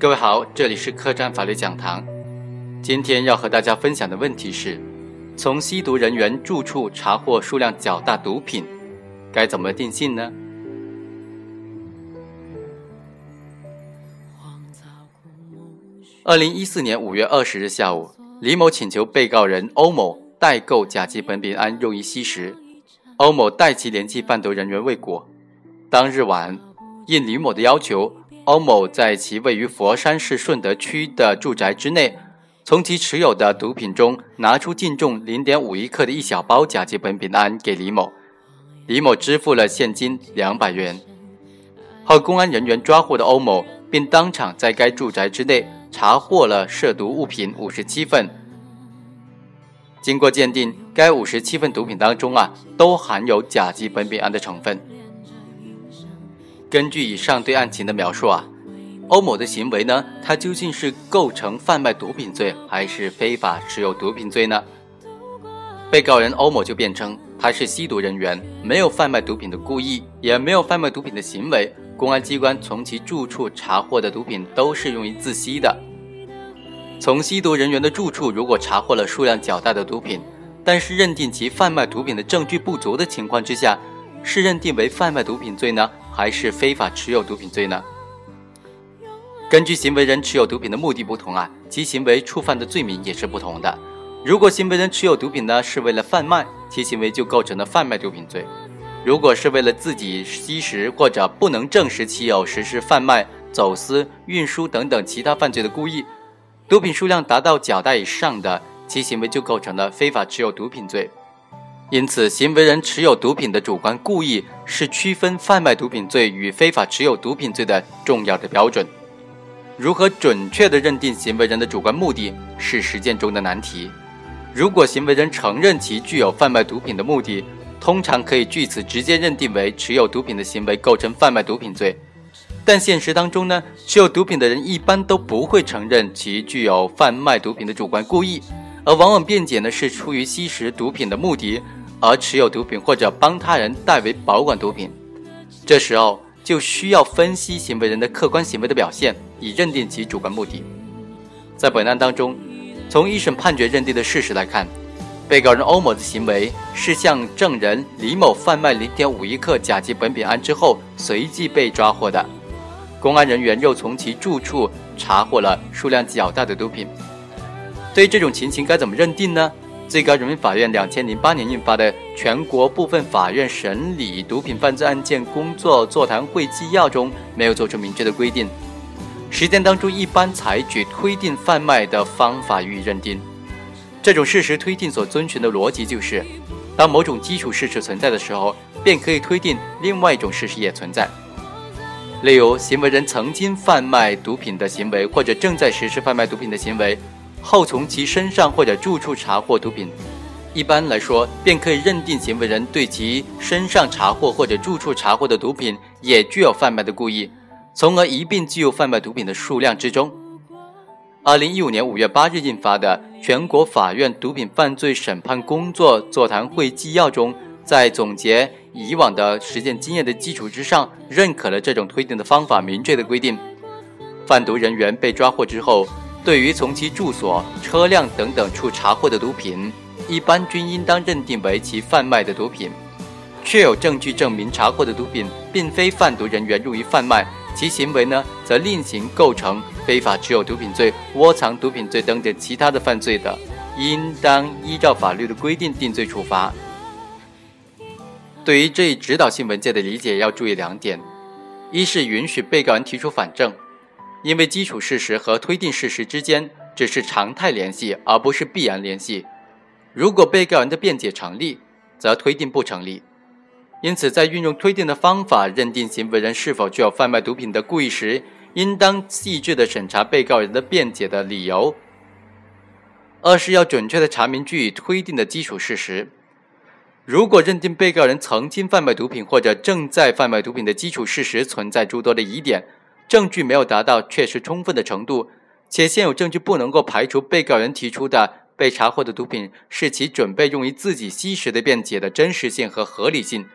各位好，这里是客栈法律讲堂。今天要和大家分享的问题是：从吸毒人员住处查获数量较大毒品，该怎么定性呢？二零一四年五月二十日下午，李某请求被告人欧某代购甲基苯丙胺用于吸食，欧某代其联系贩毒人员未果。当日晚，应李某的要求。欧某在其位于佛山市顺德区的住宅之内，从其持有的毒品中拿出净重零点五一克的一小包甲基苯丙胺给李某，李某支付了现金两百元。后公安人员抓获的欧某，并当场在该住宅之内查获了涉毒物品五十七份。经过鉴定，该五十七份毒品当中啊，都含有甲基苯丙胺的成分。根据以上对案情的描述啊，欧某的行为呢，他究竟是构成贩卖毒品罪还是非法持有毒品罪呢？被告人欧某就辩称他是吸毒人员，没有贩卖毒品的故意，也没有贩卖毒品的行为。公安机关从其住处查获的毒品都是用于自吸的。从吸毒人员的住处如果查获了数量较大的毒品，但是认定其贩卖毒品的证据不足的情况之下，是认定为贩卖毒品罪呢？还是非法持有毒品罪呢？根据行为人持有毒品的目的不同啊，其行为触犯的罪名也是不同的。如果行为人持有毒品呢是为了贩卖，其行为就构成了贩卖毒品罪；如果是为了自己吸食或者不能证实其有实施贩卖、走私、运输等等其他犯罪的故意，毒品数量达到较大以上的，其行为就构成了非法持有毒品罪。因此，行为人持有毒品的主观故意是区分贩卖毒品罪与非法持有毒品罪的重要的标准。如何准确地认定行为人的主观目的，是实践中的难题。如果行为人承认其具有贩卖毒品的目的，通常可以据此直接认定为持有毒品的行为构成贩卖毒品罪。但现实当中呢，持有毒品的人一般都不会承认其具有贩卖毒品的主观故意，而往往辩解呢是出于吸食毒品的目的。而持有毒品或者帮他人代为保管毒品，这时候就需要分析行为人的客观行为的表现，以认定其主观目的。在本案当中，从一审判决认定的事实来看，被告人欧某的行为是向证人李某贩卖零点五一克甲基苯丙胺之后，随即被抓获的。公安人员又从其住处查获了数量较大的毒品。对于这种情形，该怎么认定呢？最高人民法院两千零八年印发的《全国部分法院审理毒品犯罪案件工作座谈会纪要》中没有作出明确的规定。实践当中一般采取推定贩卖的方法予以认定。这种事实推定所遵循的逻辑就是，当某种基础事实存在的时候，便可以推定另外一种事实也存在。例如，行为人曾经贩卖毒品的行为，或者正在实施贩卖毒品的行为。后从其身上或者住处查获毒品，一般来说，便可以认定行为人对其身上查获或者住处查获的毒品也具有贩卖的故意，从而一并计入贩卖毒品的数量之中。二零一五年五月八日印发的《全国法院毒品犯罪审判工作座谈会纪要》中，在总结以往的实践经验的基础之上，认可了这种推定的方法，明确的规定，贩毒人员被抓获之后。对于从其住所、车辆等等处查获的毒品，一般均应当认定为其贩卖的毒品。确有证据证明查获的毒品并非贩毒人员用于贩卖，其行为呢，则另行构成非法持有毒品罪、窝藏毒品罪等等其他的犯罪的，应当依照法律的规定定罪处罚。对于这一指导性文件的理解，要注意两点：一是允许被告人提出反证。因为基础事实和推定事实之间只是常态联系，而不是必然联系。如果被告人的辩解成立，则推定不成立。因此，在运用推定的方法认定行为人是否具有贩卖毒品的故意时，应当细致地审查被告人的辩解的理由。二是要准确地查明据以推定的基础事实。如果认定被告人曾经贩卖毒品或者正在贩卖毒品的基础事实存在诸多的疑点。证据没有达到确实充分的程度，且现有证据不能够排除被告人提出的被查获的毒品是其准备用于自己吸食的辩解的真实性和合理性，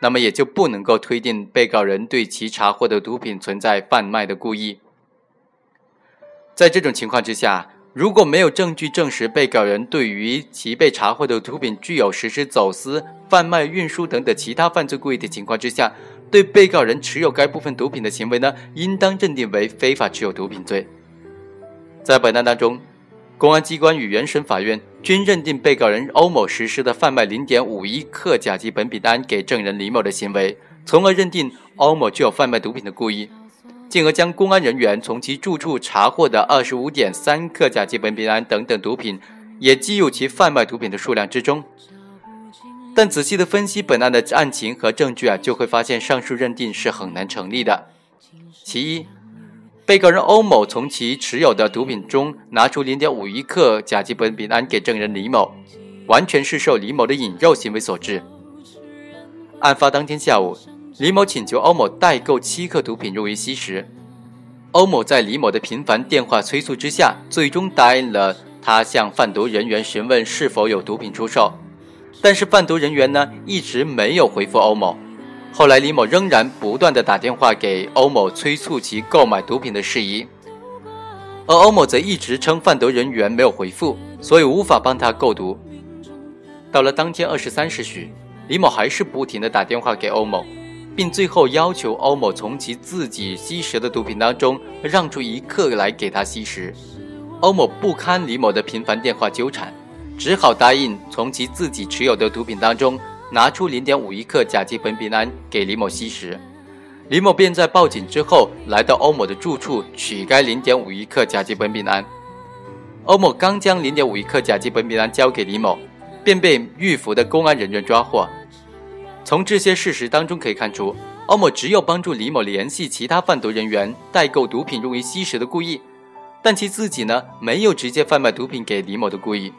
那么也就不能够推定被告人对其查获的毒品存在贩卖的故意。在这种情况之下，如果没有证据证实被告人对于其被查获的毒品具有实施走私、贩卖、运输等等其他犯罪故意的情况之下，对被告人持有该部分毒品的行为呢，应当认定为非法持有毒品罪。在本案当中，公安机关与原审法院均认定被告人欧某实施的贩卖零点五一克甲基苯丙胺给证人李某的行为，从而认定欧某具有贩卖毒品的故意。进而将公安人员从其住处查获的二十五点三克甲基苯丙胺等等毒品，也计入其贩卖毒品的数量之中。但仔细的分析本案的案情和证据啊，就会发现上述认定是很难成立的。其一，被告人欧某从其持有的毒品中拿出零点五一克甲基苯丙胺给证人李某，完全是受李某的引诱行为所致。案发当天下午。李某请求欧某代购七克毒品用于吸食，欧某在李某的频繁电话催促之下，最终答应了他向贩毒人员询问是否有毒品出售。但是贩毒人员呢一直没有回复欧某。后来李某仍然不断的打电话给欧某催促其购买毒品的事宜，而欧某则一直称贩毒人员没有回复，所以无法帮他购毒。到了当天二十三时许，李某还是不停的打电话给欧某。并最后要求欧某从其自己吸食的毒品当中让出一克来给他吸食。欧某不堪李某的频繁电话纠缠，只好答应从其自己持有的毒品当中拿出零点五一克甲基苯丙胺给李某吸食。李某便在报警之后来到欧某的住处取该零点五一克甲基苯丙胺。欧某刚将零点五一克甲基苯丙胺交给李某，便被预服的公安人员抓获。从这些事实当中可以看出，欧某只有帮助李某联系其他贩毒人员代购毒品用于吸食的故意，但其自己呢没有直接贩卖毒品给李某的故意，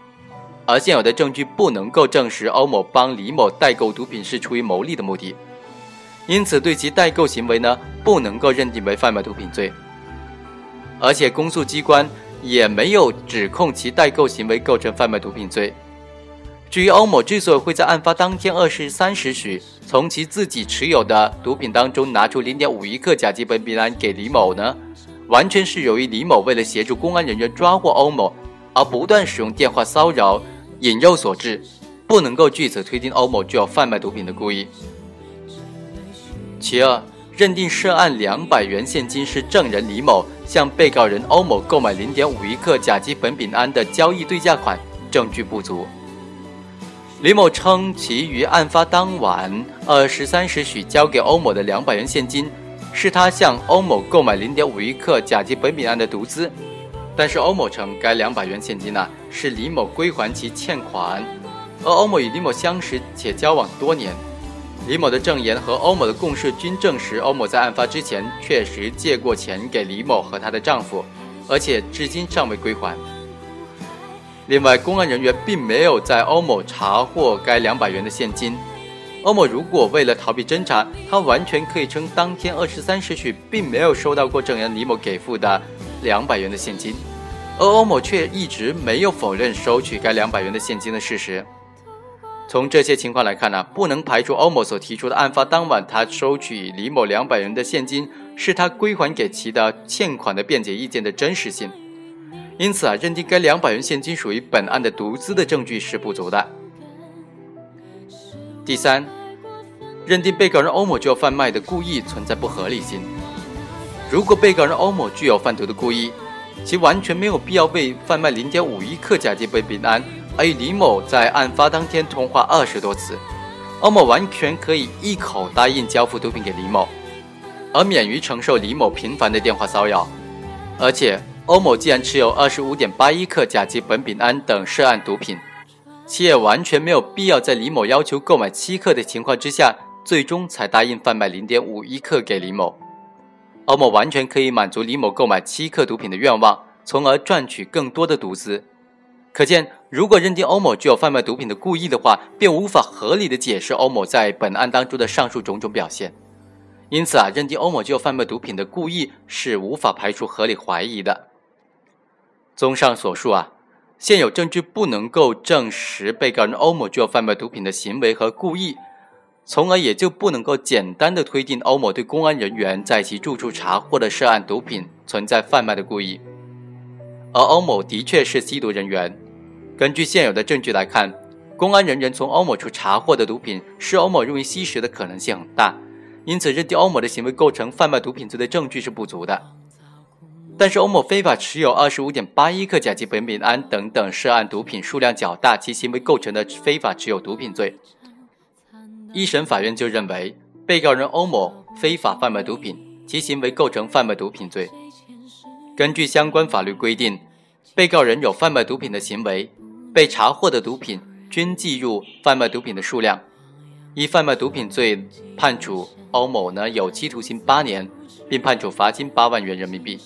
而现有的证据不能够证实欧某帮李某代购毒品是出于牟利的目的，因此对其代购行为呢不能够认定为贩卖毒品罪，而且公诉机关也没有指控其代购行为构成贩卖毒品罪。至于欧某之所以会在案发当天二十三时许从其自己持有的毒品当中拿出零点五一克甲基苯丙胺给李某呢，完全是由于李某为了协助公安人员抓获欧某而不断使用电话骚扰、引诱所致，不能够据此推定欧某具有贩卖毒品的故意。其二，认定涉案两百元现金是证人李某向被告人欧某购买零点五一克甲基苯丙胺的交易对价款，证据不足。李某称，其于案发当晚二十三时许交给欧某的两百元现金，是他向欧某购买零点五一克甲基苯丙胺的毒资。但是欧某称，该两百元现金呢是李某归还其欠款，而欧某与李某相识且交往多年。李某的证言和欧某的供述均证实，欧某在案发之前确实借过钱给李某和她的丈夫，而且至今尚未归还。另外，公安人员并没有在欧某查获该两百元的现金。欧某如果为了逃避侦查，他完全可以称当天二十三时许并没有收到过证人李某给付的两百元的现金，而欧某却一直没有否认收取该两百元的现金的事实。从这些情况来看呢，不能排除欧某所提出的案发当晚他收取李某两百元的现金是他归还给其的欠款的辩解意见的真实性。因此啊，认定该两百元现金属于本案的毒资的证据是不足的。第三，认定被告人欧某具有贩卖的故意存在不合理性。如果被告人欧某具有贩毒的故意，其完全没有必要为贩卖零点五一克甲基苯丙胺而与李某在案发当天通话二十多次。欧某完全可以一口答应交付毒品给李某，而免于承受李某频繁的电话骚扰，而且。欧某既然持有二十五点八一克甲基苯丙胺等涉案毒品，其也完全没有必要在李某要求购买七克的情况之下，最终才答应贩卖零点五一克给李某。欧某完全可以满足李某购买七克毒品的愿望，从而赚取更多的毒资。可见，如果认定欧某具有贩卖毒品的故意的话，便无法合理的解释欧某在本案当中的上述种种表现。因此啊，认定欧某具有贩卖毒品的故意是无法排除合理怀疑的。综上所述啊，现有证据不能够证实被告人欧某具有贩卖毒品的行为和故意，从而也就不能够简单的推定欧某对公安人员在其住处查获的涉案毒品存在贩卖的故意。而欧某的确是吸毒人员。根据现有的证据来看，公安人员从欧某处查获的毒品是欧某用于吸食的可能性很大，因此认定欧某的行为构成贩卖毒品罪的证据是不足的。但是欧某非法持有二十五点八一克甲基苯丙胺等等涉案毒品数量较大，其行为构成的非法持有毒品罪。一审法院就认为，被告人欧某非法贩卖毒品，其行为构成贩卖毒品罪。根据相关法律规定，被告人有贩卖毒品的行为，被查获的毒品均计入贩卖毒品的数量。以贩卖毒品罪判处欧某呢有期徒刑八年，并判处罚金八万元人民币。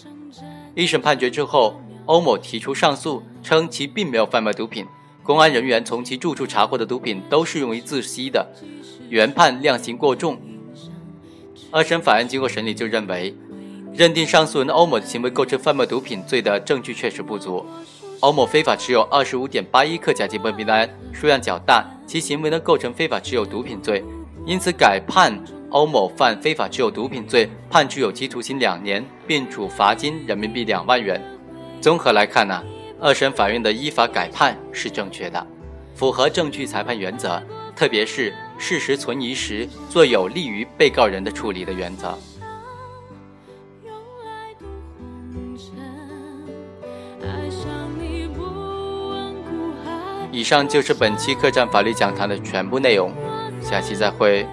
一审判决之后，欧某提出上诉，称其并没有贩卖毒品，公安人员从其住处查获的毒品都是用于自吸的，原判量刑过重。二审法院经过审理就认为，认定上诉人欧某的行为构成贩卖毒品罪的证据确实不足。欧某非法持有二十五点八一克甲基苯丙胺，数量较大，其行为呢构成非法持有毒品罪，因此改判。欧某犯非法持有毒品罪，判处有期徒刑两年，并处罚金人民币两万元。综合来看呢，二审法院的依法改判是正确的，符合证据裁判原则，特别是事实存疑时做有利于被告人的处理的原则。以上就是本期客栈法律讲堂的全部内容，下期再会。